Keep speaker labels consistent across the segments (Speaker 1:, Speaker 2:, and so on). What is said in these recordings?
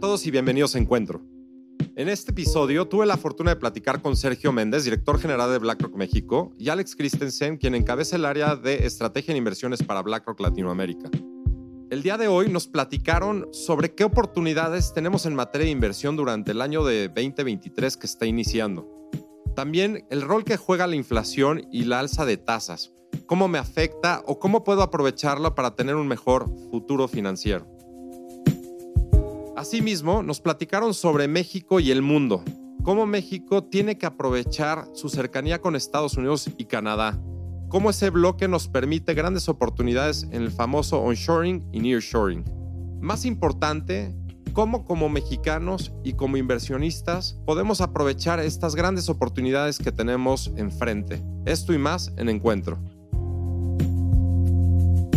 Speaker 1: todos y bienvenidos a Encuentro. En este episodio tuve la fortuna de platicar con Sergio Méndez, director general de BlackRock México, y Alex Christensen, quien encabeza el área de estrategia en inversiones para BlackRock Latinoamérica. El día de hoy nos platicaron sobre qué oportunidades tenemos en materia de inversión durante el año de 2023 que está iniciando. También el rol que juega la inflación y la alza de tasas, cómo me afecta o cómo puedo aprovecharla para tener un mejor futuro financiero. Asimismo, nos platicaron sobre México y el mundo, cómo México tiene que aprovechar su cercanía con Estados Unidos y Canadá, cómo ese bloque nos permite grandes oportunidades en el famoso onshoring y nearshoring. Más importante, cómo como mexicanos y como inversionistas podemos aprovechar estas grandes oportunidades que tenemos enfrente. Esto y más en Encuentro.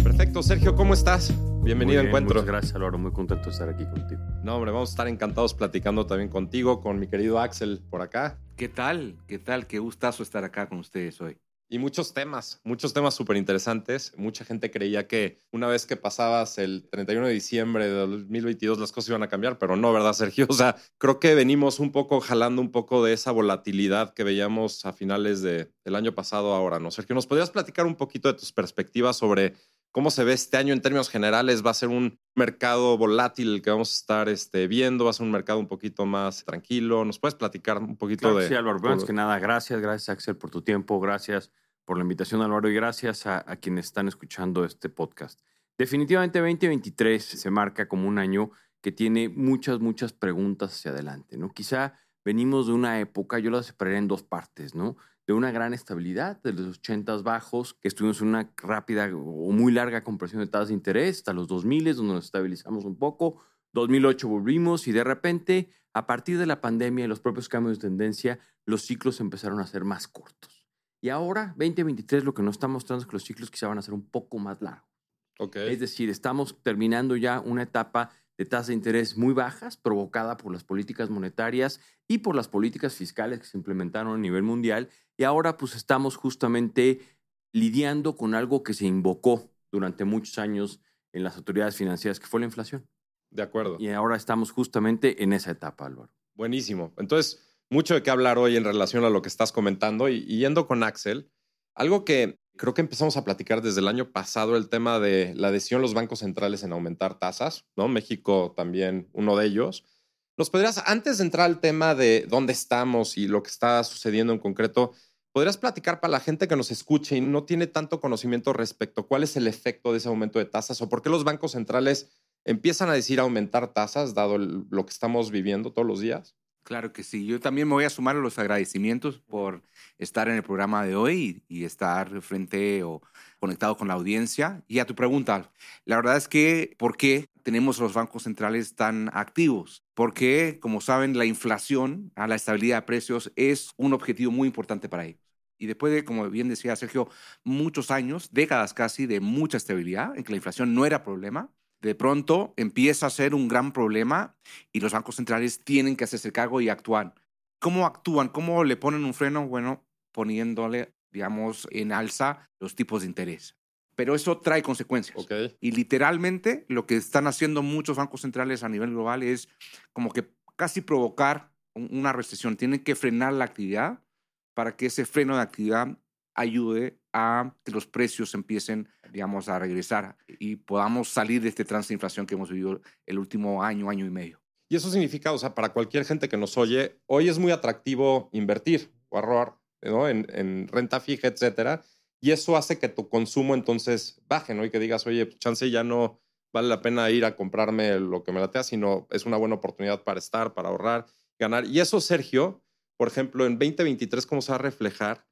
Speaker 1: Perfecto, Sergio, ¿cómo estás? Bienvenido
Speaker 2: a
Speaker 1: Encuentro.
Speaker 2: Muchas gracias, Álvaro. Muy contento de estar aquí contigo.
Speaker 1: No, hombre, vamos a estar encantados platicando también contigo, con mi querido Axel por acá.
Speaker 3: ¿Qué tal? ¿Qué tal? Qué gustazo estar acá con ustedes hoy.
Speaker 1: Y muchos temas, muchos temas súper interesantes. Mucha gente creía que una vez que pasabas el 31 de diciembre de 2022 las cosas iban a cambiar, pero no, ¿verdad, Sergio? O sea, creo que venimos un poco jalando un poco de esa volatilidad que veíamos a finales de, del año pasado ahora, ¿no? Sergio, ¿nos podrías platicar un poquito de tus perspectivas sobre ¿Cómo se ve este año en términos generales? ¿Va a ser un mercado volátil que vamos a estar este, viendo? ¿Va a ser un mercado un poquito más tranquilo? ¿Nos puedes platicar un poquito de...?
Speaker 2: Sí, Álvaro. Antes que nada, gracias, gracias Axel por tu tiempo, gracias por la invitación Álvaro y gracias a, a quienes están escuchando este podcast. Definitivamente 2023 se marca como un año que tiene muchas, muchas preguntas hacia adelante, ¿no? Quizá venimos de una época, yo la separaría en dos partes, ¿no? De una gran estabilidad, de los 80 bajos, que estuvimos en una rápida o muy larga compresión de tasas de interés, hasta los 2000, donde nos estabilizamos un poco. 2008 volvimos y de repente, a partir de la pandemia y los propios cambios de tendencia, los ciclos empezaron a ser más cortos. Y ahora, 2023, lo que nos está mostrando es que los ciclos quizá van a ser un poco más largos.
Speaker 1: Okay.
Speaker 2: Es decir, estamos terminando ya una etapa de tasas de interés muy bajas, provocada por las políticas monetarias y por las políticas fiscales que se implementaron a nivel mundial. Y ahora pues estamos justamente lidiando con algo que se invocó durante muchos años en las autoridades financieras, que fue la inflación.
Speaker 1: De acuerdo.
Speaker 2: Y ahora estamos justamente en esa etapa, Álvaro.
Speaker 1: Buenísimo. Entonces, mucho de qué hablar hoy en relación a lo que estás comentando y yendo con Axel. Algo que Creo que empezamos a platicar desde el año pasado el tema de la decisión de los bancos centrales en aumentar tasas, ¿no? México también uno de ellos. ¿Nos podrías, antes de entrar al tema de dónde estamos y lo que está sucediendo en concreto, podrías platicar para la gente que nos escuche y no tiene tanto conocimiento respecto cuál es el efecto de ese aumento de tasas o por qué los bancos centrales empiezan a decir aumentar tasas, dado lo que estamos viviendo todos los días?
Speaker 3: Claro que sí. Yo también me voy a sumar a los agradecimientos por estar en el programa de hoy y, estar frente o conectado con la audiencia. Y a tu pregunta, la verdad es que, ¿por qué tenemos los bancos centrales tan activos? Porque, como saben, la inflación, a la estabilidad de precios, es un objetivo muy importante para ellos. Y después de, como bien decía Sergio, muchos años, décadas casi de mucha estabilidad, en que la inflación no era problema, de pronto empieza a ser un gran problema y los bancos centrales tienen que hacerse cargo y actuar. ¿Cómo actúan? ¿Cómo le ponen un freno? Bueno, poniéndole, digamos, en alza los tipos de interés. Pero eso trae consecuencias. Y literalmente lo que están haciendo muchos bancos centrales a nivel global es como que casi provocar una recesión. Tienen que frenar la actividad para que ese freno de actividad ayude a que los precios empiecen, digamos, a regresar y podamos salir de este trance de inflación que hemos vivido el último año, año y medio.
Speaker 1: Y eso significa, o sea, para cualquier gente que nos oye, hoy es muy atractivo invertir o ahorrar ¿no? en, en, renta fija, etcétera. Y eso hace que tu consumo entonces baje, ¿no? Y que digas, oye, pues, chance ya no vale la pena ir a comprarme lo que me latea, sino es una buena oportunidad para estar, para ahorrar, ganar. Y eso, Sergio, por ejemplo, en 2023, ¿cómo se va a reflejar?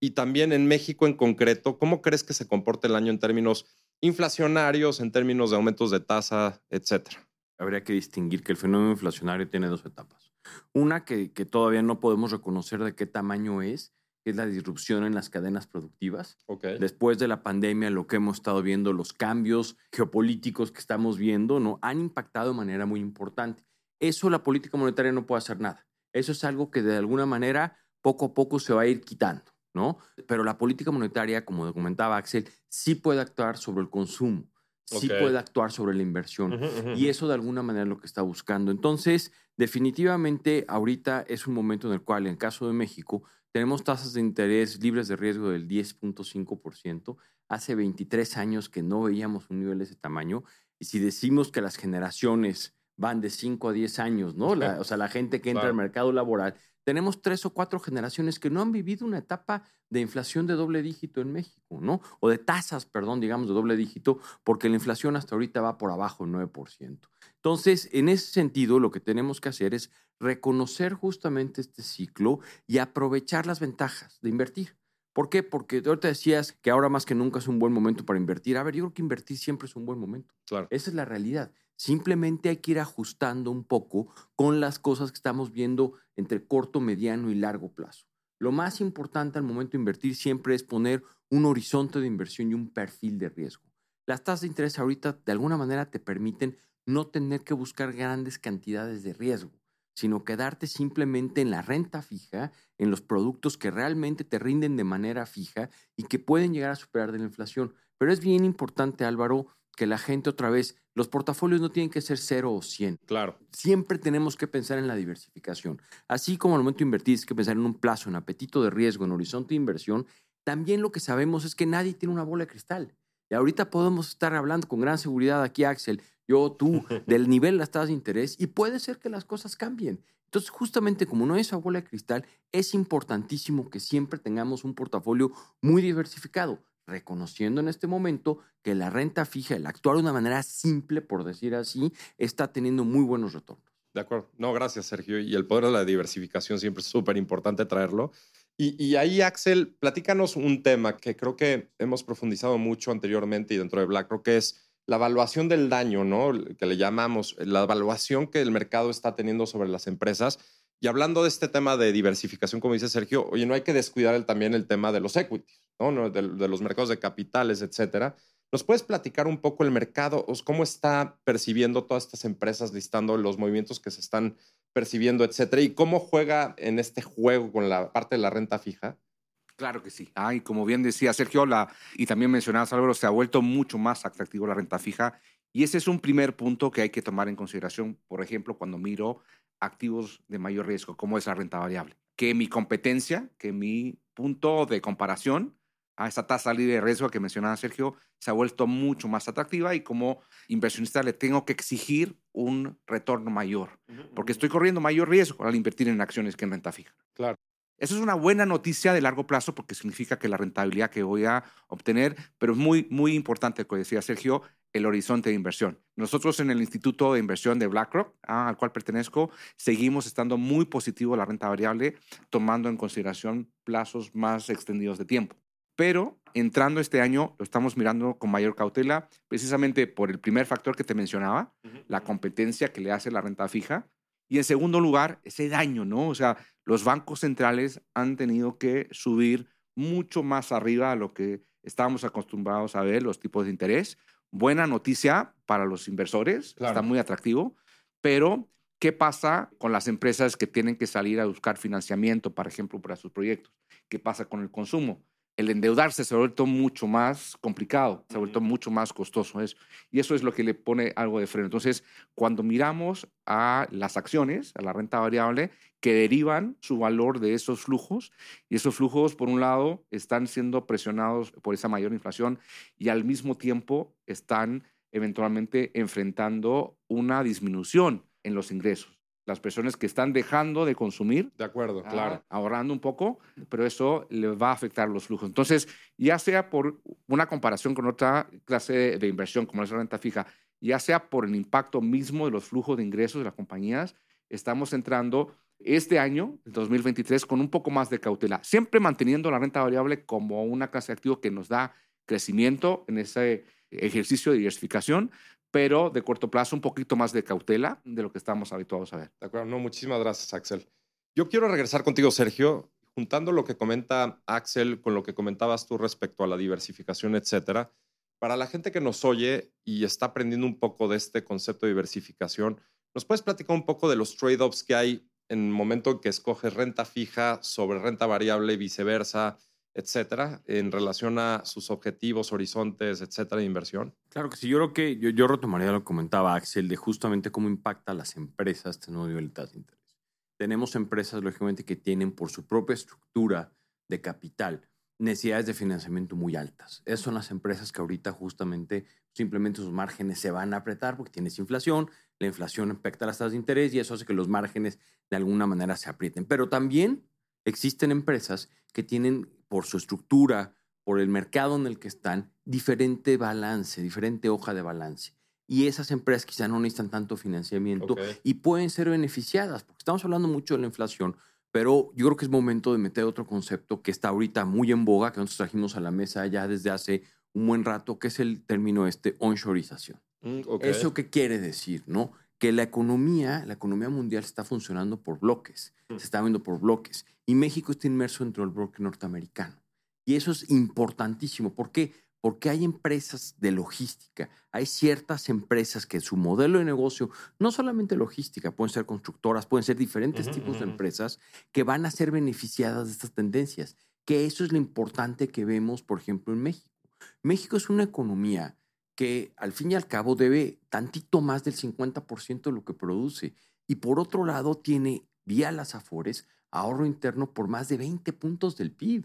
Speaker 1: Y también en México en concreto, ¿cómo crees que se comporte el año en términos inflacionarios, en términos de aumentos de tasa, etcétera?
Speaker 2: Habría que distinguir que el fenómeno inflacionario tiene dos etapas. Una que, que todavía no podemos reconocer de qué tamaño es, que es la disrupción en las cadenas productivas.
Speaker 1: Okay.
Speaker 2: Después de la pandemia, lo que hemos estado viendo, los cambios geopolíticos que estamos viendo, ¿no? han impactado de manera muy importante. Eso la política monetaria no puede hacer nada. Eso es algo que de alguna manera poco a poco se va a ir quitando. ¿No? Pero la política monetaria, como comentaba Axel, sí puede actuar sobre el consumo, sí puede actuar sobre la inversión. Y eso de alguna manera es lo que está buscando. Entonces, definitivamente ahorita es un momento en el cual, en el caso de México, tenemos tasas de interés libres de riesgo del 10.5%. Hace 23 años que no veíamos un nivel de ese tamaño. Y si decimos que las generaciones van de 5 a 10 años, ¿no? La- o sea, la gente que entra
Speaker 1: Claro.
Speaker 2: al mercado laboral, tenemos tres o cuatro generaciones que no han vivido una etapa de inflación de doble dígito en México, ¿no? O de tasas, perdón, digamos, de doble dígito, porque la inflación hasta ahorita va por abajo del 9%. Entonces, en ese sentido, lo que tenemos que hacer es reconocer justamente este ciclo y aprovechar las ventajas de invertir. ¿Por qué? Porque ahorita decías que ahora más que nunca es un buen momento para invertir. A ver, yo creo que invertir siempre es un buen momento.
Speaker 1: Claro.
Speaker 2: Esa es la realidad. Simplemente hay que ir ajustando un poco con las cosas que estamos viendo entre corto, mediano y largo plazo. Lo más importante al momento de invertir siempre es poner un horizonte de inversión y un perfil de riesgo. Las tasas de interés ahorita de alguna manera te permiten no tener que buscar grandes cantidades de riesgo, sino quedarte simplemente en la renta fija, en los productos que realmente te rinden de manera fija y que pueden llegar a superar la inflación. Pero es bien importante, Álvaro, que la gente otra vez, los portafolios no tienen que ser cero o 100.
Speaker 1: Claro.
Speaker 2: Siempre tenemos que pensar en la diversificación. Así como al momento de invertir es que pensar en un plazo, en apetito de riesgo, en horizonte de inversión, también lo que sabemos es que nadie tiene una bola de cristal. Y ahorita podemos estar hablando con gran seguridad aquí, Axel, yo, tú, del nivel de las tasas de interés y puede ser que las cosas cambien. Entonces, justamente como no es esa bola de cristal, es importantísimo que siempre tengamos un portafolio muy diversificado, reconociendo en este momento que la renta fija, el actuar de una manera simple, por decir así, está teniendo muy buenos retornos.
Speaker 1: De acuerdo. No, gracias, Sergio. Y el poder de la diversificación siempre es súper importante traerlo. Y, y ahí, Axel, platícanos un tema que creo que hemos profundizado mucho anteriormente y dentro de BlackRock, que es la evaluación del daño, ¿no? Que le llamamos, la evaluación que el mercado está teniendo sobre las empresas. Y hablando de este tema de diversificación, como dice Sergio, oye, no hay que descuidar también el tema de los equities, ¿no? De, los mercados de capitales, etcétera. ¿Nos puedes platicar un poco el mercado? ¿Cómo está percibiendo todas estas empresas listando los movimientos que se están percibiendo, etcétera? ¿Y cómo juega en este juego con la parte de la renta fija?
Speaker 3: Claro que sí. Ah, como bien decía Sergio, y también mencionabas Álvaro, se ha vuelto mucho más atractivo la renta fija. Y ese es un primer punto que hay que tomar en consideración, por ejemplo, cuando miro activos de mayor riesgo, como es la renta variable. Que mi competencia, que mi punto de comparación a esa tasa libre de riesgo que mencionaba Sergio, se ha vuelto mucho más atractiva y como inversionista le tengo que exigir un retorno mayor, porque estoy corriendo mayor riesgo al invertir en acciones que en renta fija.
Speaker 1: Claro.
Speaker 3: Eso es una buena noticia de largo plazo porque significa que la rentabilidad que voy a obtener, pero es muy, muy importante, como decía Sergio, el horizonte de inversión. Nosotros en el Instituto de Inversión de BlackRock, ah, al cual pertenezco, seguimos estando muy positivo la renta variable, tomando en consideración plazos más extendidos de tiempo. Pero entrando este año, lo estamos mirando con mayor cautela, precisamente por el primer factor que te mencionaba, la competencia que le hace la renta fija. Y en segundo lugar, ese daño, ¿no? O sea, los bancos centrales han tenido que subir mucho más arriba a lo que estábamos acostumbrados a ver, los tipos de interés. Buena noticia para los inversores,
Speaker 1: Claro.
Speaker 3: está muy atractivo, pero ¿qué pasa con las empresas que tienen que salir a buscar financiamiento, por ejemplo, para sus proyectos? ¿Qué pasa con el consumo? El endeudarse se ha vuelto mucho más complicado, se ha vuelto mucho más costoso eso. Y eso es lo que le pone algo de freno. Entonces, cuando miramos a las acciones, a la renta variable, que derivan su valor de esos flujos, y esos flujos, por un lado, están siendo presionados por esa mayor inflación y al mismo tiempo están eventualmente enfrentando una disminución en los ingresos. Las personas que están dejando de consumir
Speaker 1: De acuerdo,
Speaker 3: ah,
Speaker 1: claro.
Speaker 3: ahorrando un poco, pero eso le va a afectar los flujos. Entonces, ya sea por una comparación con otra clase de inversión, como es la renta fija, ya sea por el impacto mismo de los flujos de ingresos de las compañías, estamos entrando este año, el 2023, con un poco más de cautela, siempre manteniendo la renta variable como una clase de activo que nos da crecimiento en ese ejercicio de diversificación, pero de corto plazo un poquito más de cautela de lo que estamos habituados a ver.
Speaker 1: De acuerdo, no, muchísimas gracias, Axel. Yo quiero regresar contigo, Sergio, juntando lo que comenta Axel con lo que comentabas tú respecto a la diversificación, etcétera. Para la gente que nos oye y está aprendiendo un poco de este concepto de diversificación, ¿nos puedes platicar un poco de los trade-offs que hay en el momento en que escoges renta fija sobre renta variable y viceversa? Etcétera, en relación a sus objetivos, horizontes, etcétera, de inversión?
Speaker 2: Claro que sí. Yo creo que yo, yo retomaría lo que comentaba Axel de justamente cómo impacta a las empresas este nuevo nivel de interés. Tenemos empresas, lógicamente, que tienen por su propia estructura de capital necesidades de financiamiento muy altas. Esas son las empresas que ahorita justamente simplemente sus márgenes se van a apretar porque tienes inflación, la inflación afecta las tasas de interés y eso hace que los márgenes de alguna manera se aprieten. Pero también existen empresas que tienen por su estructura, por el mercado en el que están, diferente balance, diferente hoja de balance. Y esas empresas quizá no necesitan tanto financiamiento y pueden ser beneficiadas, porque estamos hablando mucho de la inflación, pero yo creo que es momento de meter otro concepto que está ahorita muy en boga, que nosotros trajimos a la mesa ya desde hace un buen rato, que es el término este onshorización. Mm, ¿Eso qué quiere decir? ¿no? Que la economía, la economía mundial está funcionando por bloques, mm. se está viendo por bloques. Y México está inmerso dentro del bloque norteamericano. Y eso es importantísimo. ¿Por qué? Porque hay empresas de logística, hay ciertas empresas que su modelo de negocio, no solamente logística, pueden ser constructoras, pueden ser diferentes tipos de empresas que van a ser beneficiadas de estas tendencias. Que eso es lo importante que vemos, por ejemplo, en México. México es una economía que al fin y al cabo debe tantito más del 50% de lo que produce. Y por otro lado, tiene vía las afores ahorro interno por más de 20 puntos del PIB.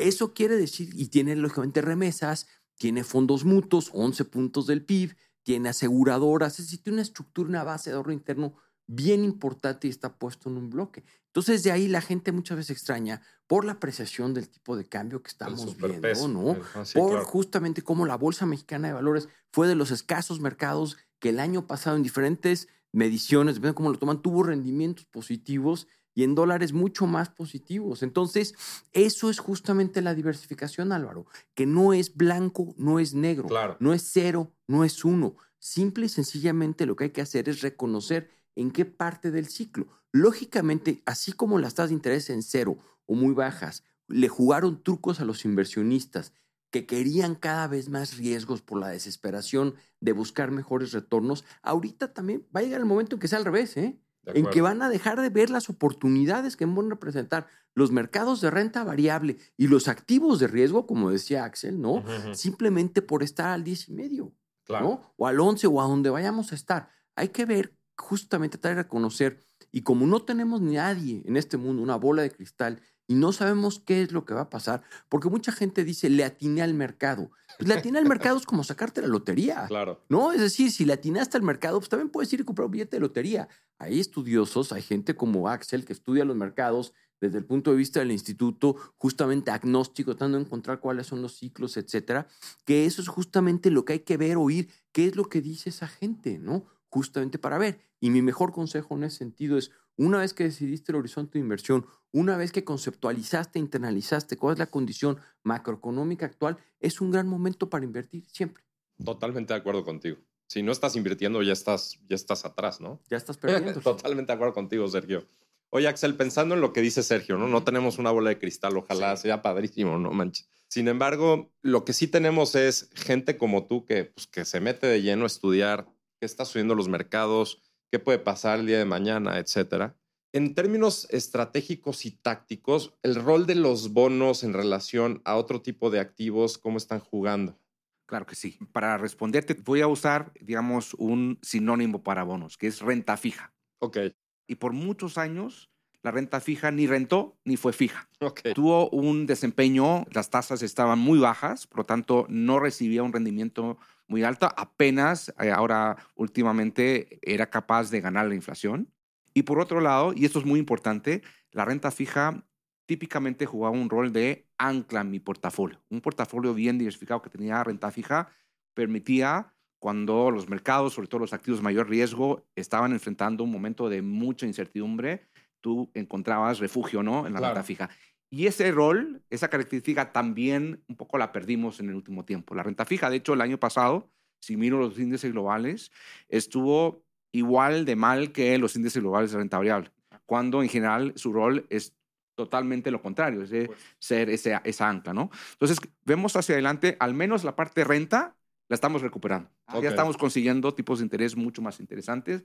Speaker 2: Eso quiere decir, y tiene lógicamente remesas, tiene fondos mutuos, 11 puntos del PIB, tiene aseguradoras, es decir, tiene una estructura, una base de ahorro interno bien importante y está puesto en un bloque. Entonces, de ahí la gente muchas veces extraña por la apreciación del tipo de cambio que estamos viendo, ¿no? por justamente cómo la Bolsa Mexicana de Valores fue de los escasos mercados que el año pasado en diferentes mediciones, depende de cómo lo toman, tuvo rendimientos positivos y en dólares mucho más positivos. Entonces, eso es justamente la diversificación, Álvaro, que no es blanco, no es negro, no es cero, no es uno. Simple y sencillamente lo que hay que hacer es reconocer en qué parte del ciclo. Lógicamente, así como las tasas de interés en cero o muy bajas le jugaron trucos a los inversionistas que querían cada vez más riesgos por la desesperación de buscar mejores retornos, ahorita también va a llegar el momento en que sea al revés, ¿eh? en que van a dejar de ver las oportunidades que van a representar los mercados de renta variable y los activos de riesgo, como decía Axel, ¿no? Simplemente por estar al 10 y medio, ¿no? O al 11 o a donde vayamos a estar. Hay que ver, justamente tratar de reconocer, y como no tenemos nadie en este mundo una bola de cristal y no sabemos qué es lo que va a pasar, porque mucha gente dice, le atiné al mercado. Pues le atiné al mercado es como sacarte la lotería.
Speaker 1: Claro.
Speaker 2: ¿No? Es decir, si le atinaste al mercado, pues también puedes ir y comprar un billete de lotería. Hay estudiosos, hay gente como Axel que estudia los mercados desde el punto de vista del instituto, justamente agnóstico, tratando de encontrar cuáles son los ciclos, etcétera, que eso es justamente lo que hay que ver, oír, qué es lo que dice esa gente, ¿no? Justamente para ver. Y mi mejor consejo en ese sentido es, una vez que decidiste el horizonte de inversión, una vez que conceptualizaste, internalizaste cuál es la condición macroeconómica actual, es un gran momento para invertir siempre.
Speaker 1: Totalmente de acuerdo contigo. Si no estás invirtiendo, ya estás, ya estás atrás, ¿no?
Speaker 2: Ya estás perdiendo.
Speaker 1: Totalmente de acuerdo contigo, Sergio. Oye, Axel, pensando en lo que dice Sergio, ¿no? No tenemos una bola de cristal, ojalá sea padrísimo, no manches. Sin embargo, lo que sí tenemos es gente como tú que, pues, que se mete de lleno a estudiar qué está subiendo los mercados, qué puede pasar el día de mañana, etcétera. En términos estratégicos y tácticos, el rol de los bonos en relación a otro tipo de activos, ¿cómo están jugando?
Speaker 3: Claro que sí. Para responderte, voy a usar, digamos, un sinónimo para bonos, que es renta fija.
Speaker 1: Ok.
Speaker 3: Y por muchos años, la renta fija ni rentó ni fue fija.
Speaker 1: Okay.
Speaker 3: Tuvo un desempeño, las tasas estaban muy bajas, por lo tanto, no recibía un rendimiento muy alto, apenas eh, ahora últimamente era capaz de ganar la inflación. Y por otro lado, y esto es muy importante, la renta fija típicamente jugaba un rol de ancla en mi portafolio. Un portafolio bien diversificado que tenía renta fija permitía, cuando los mercados, sobre todo los activos de mayor riesgo, estaban enfrentando un momento de mucha incertidumbre, tú encontrabas refugio ¿no? en la renta fija. Y ese rol, esa característica también un poco la perdimos en el último tiempo. La renta fija, de hecho, el año pasado, si miro los índices globales, estuvo igual de mal que los índices globales de renta variable, cuando en general su rol es totalmente lo contrario, es de pues. ser ese, esa ancla, ¿no? Entonces, vemos hacia adelante, al menos la parte de renta la estamos recuperando. Ya estamos consiguiendo tipos de interés mucho más interesantes.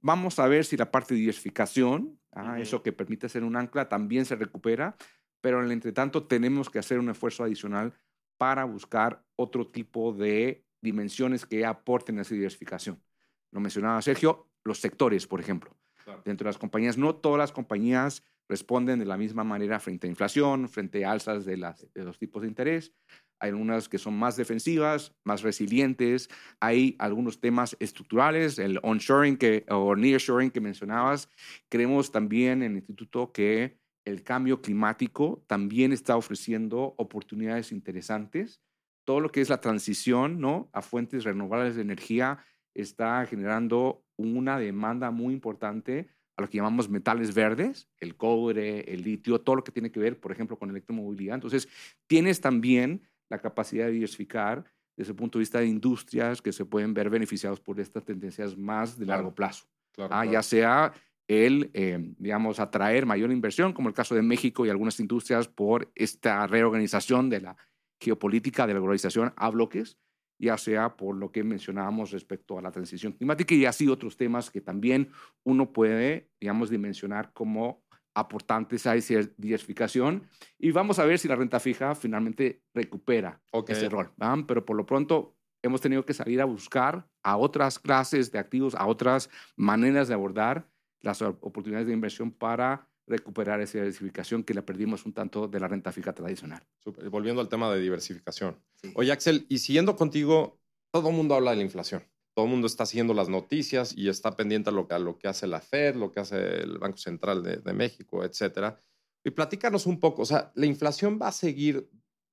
Speaker 3: Vamos a ver si la parte de diversificación, ah, eso que permite ser un ancla, también se recupera pero en el entretanto tenemos que hacer un esfuerzo adicional para buscar otro tipo de dimensiones que aporten a esa diversificación. Lo mencionaba Sergio, los sectores, por ejemplo. Dentro de las compañías, no todas las compañías responden de la misma manera frente a inflación, frente a alzas de, las, de los tipos de interés. Hay algunas que son más defensivas, más resilientes. Hay algunos temas estructurales, el onshoring que, o nearshoring que mencionabas. Creemos también en el instituto que el cambio climático también está ofreciendo oportunidades interesantes todo lo que es la transición ¿no? a fuentes renovables de energía está generando una demanda muy importante a lo que llamamos metales verdes, el cobre, el litio, todo lo que tiene que ver, por ejemplo, con electromovilidad. Entonces, tienes también la capacidad de diversificar desde el punto de vista de industrias que se pueden ver beneficiados por estas tendencias más de largo plazo. ah, Ya sea el, eh, digamos, atraer mayor inversión, como el caso de México y algunas industrias por esta reorganización de la geopolítica de la globalización a bloques, ya sea por lo que mencionábamos respecto a la transición climática y así otros temas que también uno puede, digamos, dimensionar como aportantes a esa diversificación. Y vamos a ver si la renta fija finalmente recupera ese rol. Pero por lo pronto hemos tenido que salir a buscar a otras clases de activos, a otras maneras de abordar las oportunidades de inversión para recuperar esa diversificación que la perdimos un tanto de la renta fija tradicional.
Speaker 1: Volviendo al tema de diversificación. Oye, Axel, y siguiendo contigo, todo el mundo habla de la inflación. Todo el mundo está siguiendo las noticias y está pendiente a lo, a lo que hace la Fed, lo que hace el Banco Central de, de México, etcétera. Y platícanos un poco, o sea, ¿la inflación va a seguir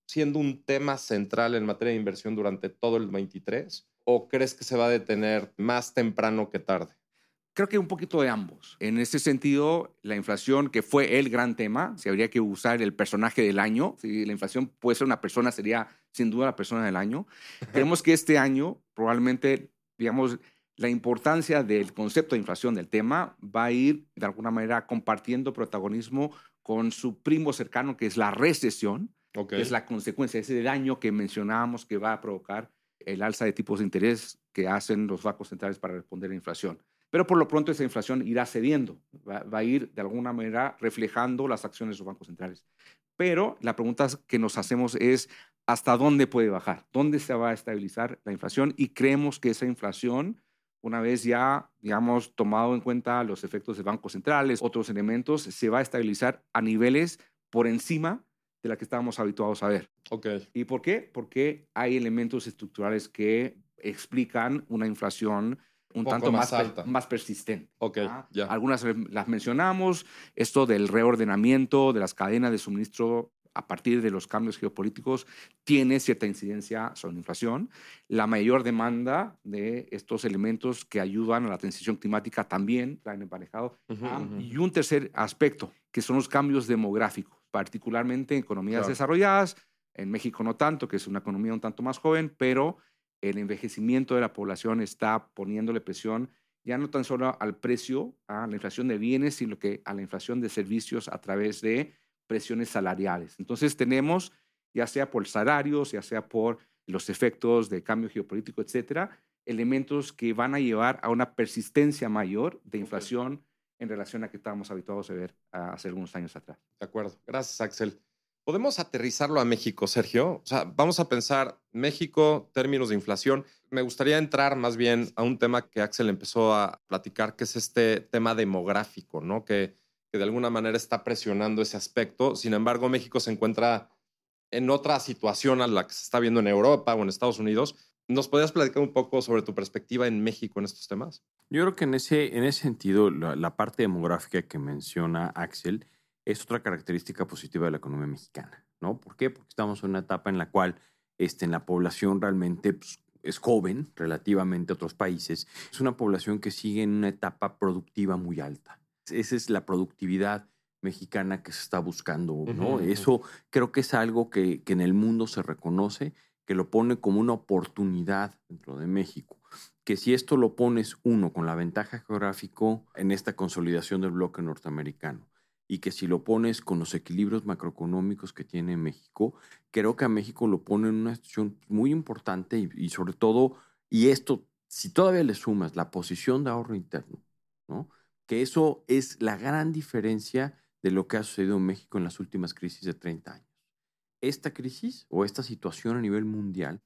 Speaker 1: siendo un tema central en materia de inversión durante todo el 23? ¿O crees que se va a detener más temprano que tarde?
Speaker 3: Creo que un poquito de ambos. En ese sentido, la inflación, que fue el gran tema, si habría que usar el personaje del año, si la inflación puede ser una persona, sería sin duda la persona del año. Creemos que este año probablemente, digamos, la importancia del concepto de inflación del tema va a ir de alguna manera compartiendo protagonismo con su primo cercano, que es la recesión, que es la consecuencia, ese daño que mencionábamos que va a provocar el alza de tipos de interés que hacen los bancos centrales para responder a la inflación. Pero por lo pronto esa inflación irá cediendo, va, a ir de alguna manera reflejando las acciones de los bancos centrales. Pero la pregunta que nos hacemos es, ¿hasta dónde puede bajar? ¿Dónde se va a estabilizar la inflación? Y creemos que esa inflación, una vez ya, digamos, tomado en cuenta los efectos de bancos centrales, otros elementos, se va a estabilizar a niveles por encima de la que estábamos habituados a ver.
Speaker 1: Okay.
Speaker 3: ¿Y por qué? Porque hay elementos estructurales que explican una inflación un, tanto más, más, persistente.
Speaker 1: Okay,
Speaker 3: ¿ah? Algunas las mencionamos, esto del reordenamiento de las cadenas de suministro a partir de los cambios geopolíticos tiene cierta incidencia sobre la inflación. La mayor demanda de estos elementos que ayudan a la transición climática también traen emparejado. Ah, y un tercer aspecto, que son los cambios demográficos, particularmente en economías desarrolladas, en México no tanto, que es una economía un tanto más joven, pero el envejecimiento de la población está poniéndole presión ya no tan solo al precio, a la inflación de bienes, sino que a la inflación de servicios a través de presiones salariales. Entonces tenemos, ya sea por salarios, ya sea por los efectos de cambio geopolítico, etcétera, elementos que van a llevar a una persistencia mayor de inflación en relación a que estábamos habituados a ver hace algunos años atrás.
Speaker 1: De acuerdo. Gracias, Axel. ¿Podemos aterrizarlo a México, Sergio? O sea, vamos a pensar México, términos de inflación. Me gustaría entrar más bien a un tema que Axel empezó a platicar, que es este tema demográfico, ¿no? Que, de alguna manera está presionando ese aspecto. Sin embargo, México se encuentra en otra situación a la que se está viendo en Europa o en Estados Unidos. ¿Nos podrías platicar un poco sobre tu perspectiva en México en estos temas?
Speaker 2: Yo creo que en ese, en ese sentido, la parte demográfica que menciona Axel es otra característica positiva de la economía mexicana, ¿no? ¿Por qué? Porque estamos en una etapa en la cual este, en la población realmente pues, es joven relativamente a otros países. Es una población que sigue en una etapa productiva muy alta. Esa es la productividad mexicana que se está buscando, ¿no? Eso creo que es algo que, que en el mundo se reconoce, que lo pone como una oportunidad dentro de México que si esto lo pones uno con la ventaja geográfico en esta consolidación del bloque norteamericano, y que si lo pones con los equilibrios macroeconómicos que tiene México, creo que a México lo pone en una situación muy importante y, sobre todo, y esto, si todavía le sumas la posición de ahorro interno, ¿no? que eso es la gran diferencia de lo que ha sucedido en México en las últimas crisis de 30 años. Esta crisis o esta situación a nivel mundial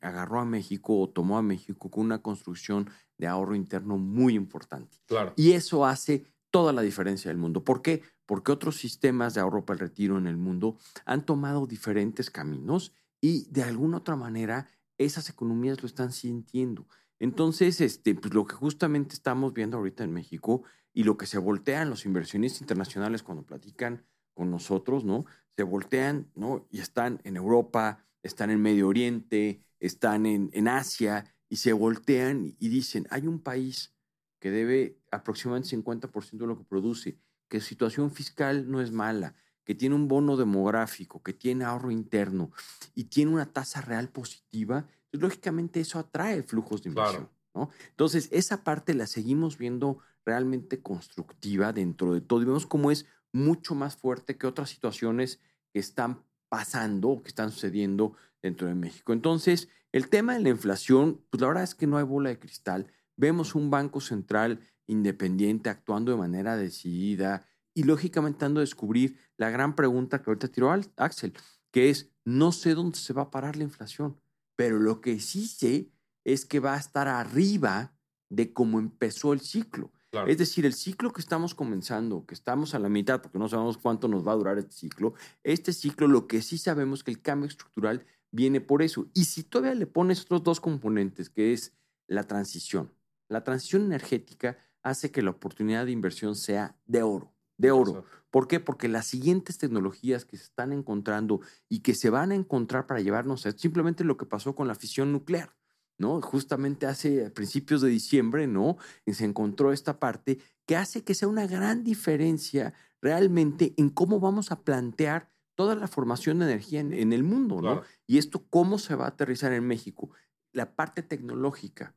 Speaker 2: agarró a México o tomó a México con una construcción de ahorro interno muy importante.
Speaker 1: Claro.
Speaker 2: Y eso hace toda la diferencia del mundo. ¿Por qué? Porque otros sistemas de ahorro para el retiro en el mundo han tomado diferentes caminos y de alguna otra manera esas economías lo están sintiendo. Entonces, este, pues lo que justamente estamos viendo ahorita en México y lo que se voltean los inversionistas internacionales cuando platican con nosotros, ¿no? Se voltean, ¿no? Y están en Europa, están en Medio Oriente, están en, en Asia y se voltean y dicen, hay un país que debe aproximadamente 50% de lo que produce, que su situación fiscal no es mala, que tiene un bono demográfico, que tiene ahorro interno y tiene una tasa real positiva, pues, lógicamente eso atrae flujos de inversión. ¿no? Entonces, esa parte la seguimos viendo realmente constructiva dentro de todo y vemos cómo es mucho más fuerte que otras situaciones que están pasando o que están sucediendo dentro de México. Entonces, el tema de la inflación, pues la verdad es que no hay bola de cristal. Vemos un banco central independiente actuando de manera decidida y lógicamente dando a descubrir la gran pregunta que ahorita tiró Axel, que es, no sé dónde se va a parar la inflación, pero lo que sí sé es que va a estar arriba de cómo empezó el ciclo. Es decir, el ciclo que estamos comenzando, que estamos a la mitad, porque no sabemos cuánto nos va a durar este ciclo, este ciclo lo que sí sabemos es que el cambio estructural viene por eso. Y si todavía le pones otros dos componentes, que es la transición, la transición energética hace que la oportunidad de inversión sea de oro, de oro. ¿Por qué? Porque las siguientes tecnologías que se están encontrando y que se van a encontrar para llevarnos a simplemente lo que pasó con la fisión nuclear. ¿no? Justamente hace principios de diciembre, ¿no? Se encontró esta parte que hace que sea una gran diferencia realmente en cómo vamos a plantear toda la formación de energía en, el mundo, ¿no? Y esto cómo se va a aterrizar en México. La parte tecnológica,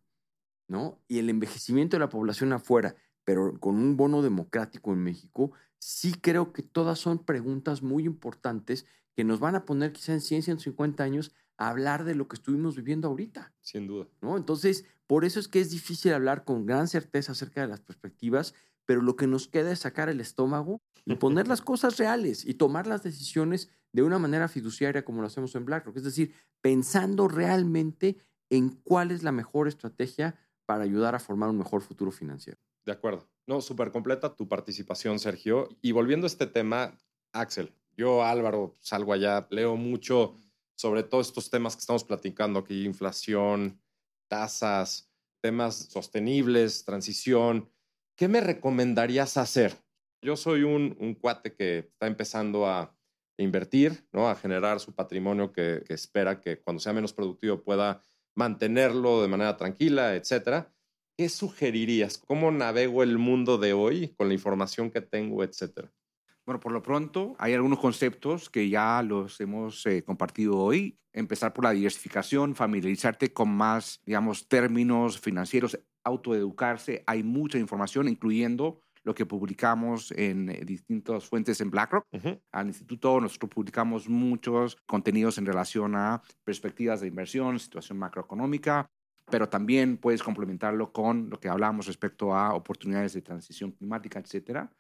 Speaker 2: ¿no? Y el envejecimiento de la población afuera, pero con un bono democrático en México, sí creo que todas son preguntas muy importantes que nos van a poner quizá en 100, 150 años a hablar de lo que estuvimos viviendo ahorita.
Speaker 1: Sin duda.
Speaker 2: ¿no? Entonces, por eso es que es difícil hablar con gran certeza acerca de las perspectivas, pero lo que nos queda es sacar el estómago y poner las cosas reales y tomar las decisiones de una manera fiduciaria como lo hacemos en BlackRock. Es decir, pensando realmente en cuál es la mejor estrategia para ayudar a formar un mejor futuro financiero.
Speaker 1: De acuerdo. No, súper completa tu participación, Sergio. Y volviendo a este tema, Axel, yo, Álvaro, salgo allá, leo mucho sobre todos estos temas que estamos platicando aquí, inflación, tasas, temas sostenibles, transición. ¿Qué me recomendarías hacer? Yo soy un, un cuate que está empezando a invertir, ¿no? a generar su patrimonio que, que, espera que cuando sea menos productivo pueda mantenerlo de manera tranquila, etcétera. ¿Qué sugerirías? ¿Cómo navego el mundo de hoy con la información que tengo, etcétera?
Speaker 3: Bueno, por lo pronto hay algunos conceptos que ya los hemos eh, compartido hoy. Empezar por la diversificación, familiarizarte con más, digamos, términos financieros, autoeducarse. Hay mucha información, incluyendo lo que publicamos en eh, distintas fuentes en BlackRock. Al instituto nosotros publicamos muchos contenidos en relación a perspectivas de inversión, situación macroeconómica, pero también puedes complementarlo con lo que hablamos respecto a oportunidades de transición climática, etcétera.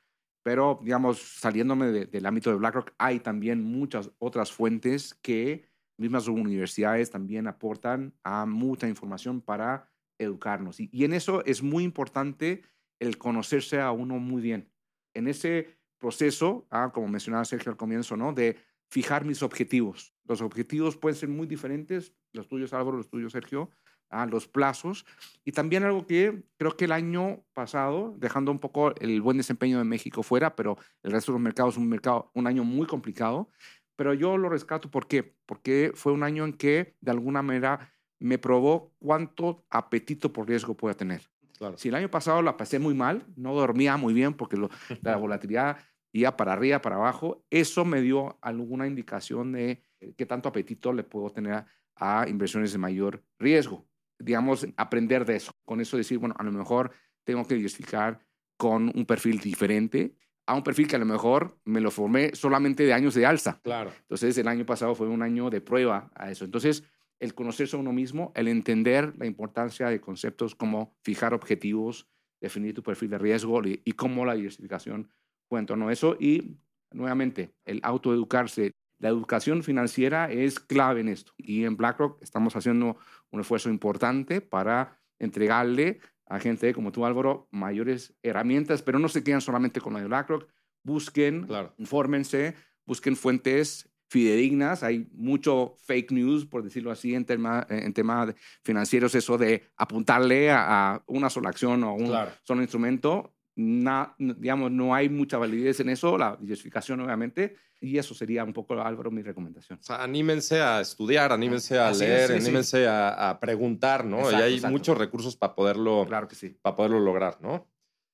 Speaker 3: Pero, digamos, saliéndome del ámbito de BlackRock, hay también muchas otras fuentes que mismas universidades también aportan a mucha información para educarnos. Y, en eso es muy importante el conocerse a uno muy bien. En ese proceso, ah, como mencionaba Sergio al comienzo, ¿no? De fijar mis objetivos. Los objetivos pueden ser muy diferentes, los tuyos Álvaro, los tuyos Sergio, a los plazos. Y también algo que creo que el año pasado, dejando un poco el buen desempeño de México fuera, pero el resto de los mercados, un, mercado, un año muy complicado. Pero yo lo rescato, ¿por qué? Porque fue un año en que, de alguna manera, me probó cuánto apetito por riesgo puede tener. Si el año pasado la pasé muy mal, no dormía muy bien porque la volatilidad iba para arriba, para abajo, eso me dio alguna indicación de qué tanto apetito le puedo tener a inversiones de mayor riesgo digamos, aprender de eso. Con eso decir, bueno, a lo mejor tengo que diversificar con un perfil diferente a un perfil que a lo mejor me lo formé solamente de años de alza.
Speaker 1: Claro.
Speaker 3: Entonces, el año pasado fue un año de prueba a eso. Entonces, el conocerse a uno mismo, el entender la importancia de conceptos como fijar objetivos, definir tu perfil de riesgo y cómo la diversificación cuento, ¿no? Eso y nuevamente, el autoeducarse. La educación financiera es clave en esto. Y en BlackRock estamos haciendo un esfuerzo importante para entregarle a gente como tú, Álvaro, mayores herramientas, pero no se quedan solamente con lo de BlackRock. Busquen, infórmense, busquen fuentes fidedignas. Hay mucho fake news, por decirlo así, en temas en tema financieros, eso de apuntarle a, una sola acción o a un solo instrumento. digamos, no hay mucha validez en eso, la diversificación obviamente, y eso sería un poco, Álvaro, mi recomendación.
Speaker 1: O sea, anímense a estudiar, anímense a leer, anímense A, preguntar, ¿no? y hay muchos recursos para poderlo,
Speaker 3: claro que sí.
Speaker 1: para poderlo lograr, ¿no?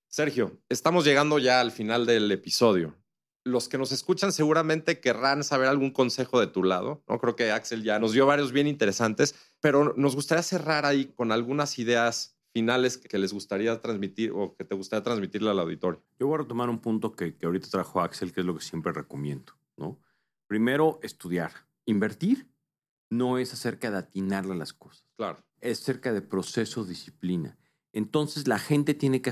Speaker 1: Sergio, estamos llegando ya al final del episodio los que nos escuchan seguramente querrán saber algún consejo de tu lado. ¿no? Creo que Axel ya nos dio varios bien interesantes, pero nos gustaría cerrar ahí con algunas ideas finales que les gustaría transmitir o que te gustaría transmitirle al auditorio.
Speaker 2: Yo voy a retomar un punto que, que ahorita trajo Axel, que es lo que siempre recomiendo. ¿no? Primero, estudiar. Invertir no es acerca de atinarle a las cosas.
Speaker 1: Claro.
Speaker 2: Es acerca de proceso, disciplina. Entonces la gente tiene que,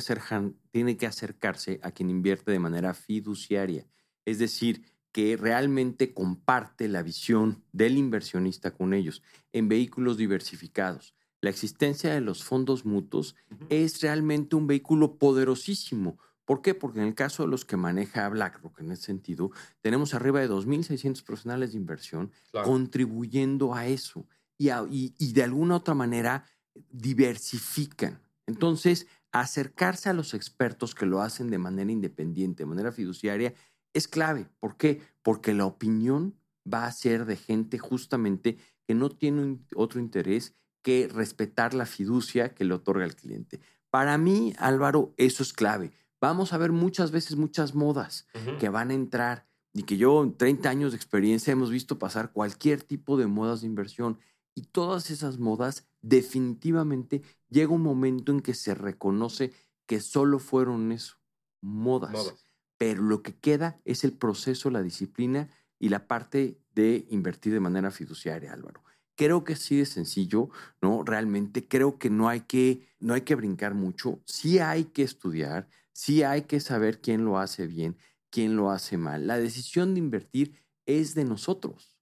Speaker 2: tiene que acercarse a quien invierte de manera fiduciaria es decir, que realmente comparte la visión del inversionista con ellos en vehículos diversificados. La existencia de los fondos mutuos es realmente un vehículo poderosísimo. ¿Por qué? Porque en el caso de los que maneja BlackRock, en ese sentido, tenemos arriba de 2.600 profesionales de inversión contribuyendo a eso y, y de alguna otra manera diversifican. Entonces, acercarse a los expertos que lo hacen de manera independiente, de manera fiduciaria, es clave. ¿Por qué? Porque la opinión va a ser de gente justamente que no tiene otro interés que respetar la fiducia que le otorga el cliente. Para mí, Álvaro, eso es clave. Vamos a ver muchas veces muchas modas que van a entrar y que yo en 30 años de experiencia hemos visto pasar cualquier tipo de modas de inversión y todas esas modas definitivamente llega un momento en que se reconoce que solo fueron eso, modas pero lo que queda es el proceso, la disciplina y la parte de invertir de manera fiduciaria, Álvaro. Creo que sí de sencillo, ¿no? Realmente creo que no hay que, no hay que brincar mucho, sí hay que estudiar, sí hay que saber quién lo hace bien, quién lo hace mal. La decisión de invertir es de nosotros,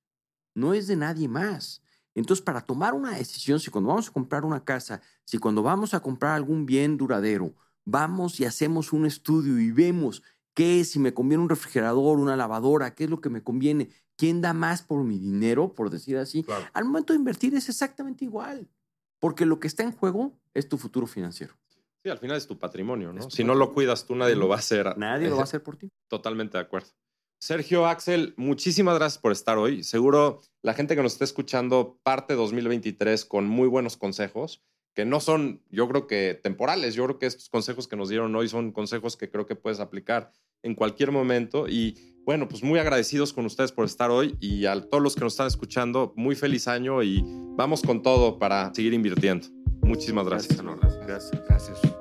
Speaker 2: no es de nadie más. Entonces, para tomar una decisión, si cuando vamos a comprar una casa, si cuando vamos a comprar algún bien duradero, vamos y hacemos un estudio y vemos ¿Qué es? Si me conviene un refrigerador, una lavadora, ¿qué es lo que me conviene? ¿Quién da más por mi dinero, por decir así? Al momento de invertir es exactamente igual, porque lo que está en juego es tu futuro financiero.
Speaker 1: Sí, al final es tu patrimonio, ¿no? si no lo cuidas tú, nadie lo va a hacer.
Speaker 2: Nadie lo va a hacer por ti.
Speaker 1: Totalmente de acuerdo. Sergio, Axel, muchísimas gracias por estar hoy. Seguro la gente que nos está escuchando parte 2023 con muy buenos consejos que no son, yo creo que temporales. Yo creo que estos consejos que nos dieron hoy son consejos que creo que puedes aplicar en cualquier momento. Y bueno, pues muy agradecidos con ustedes por estar hoy y a todos los que nos están escuchando, muy feliz año y vamos con todo para seguir invirtiendo. Muchísimas gracias.
Speaker 3: Gracias. gracias. gracias.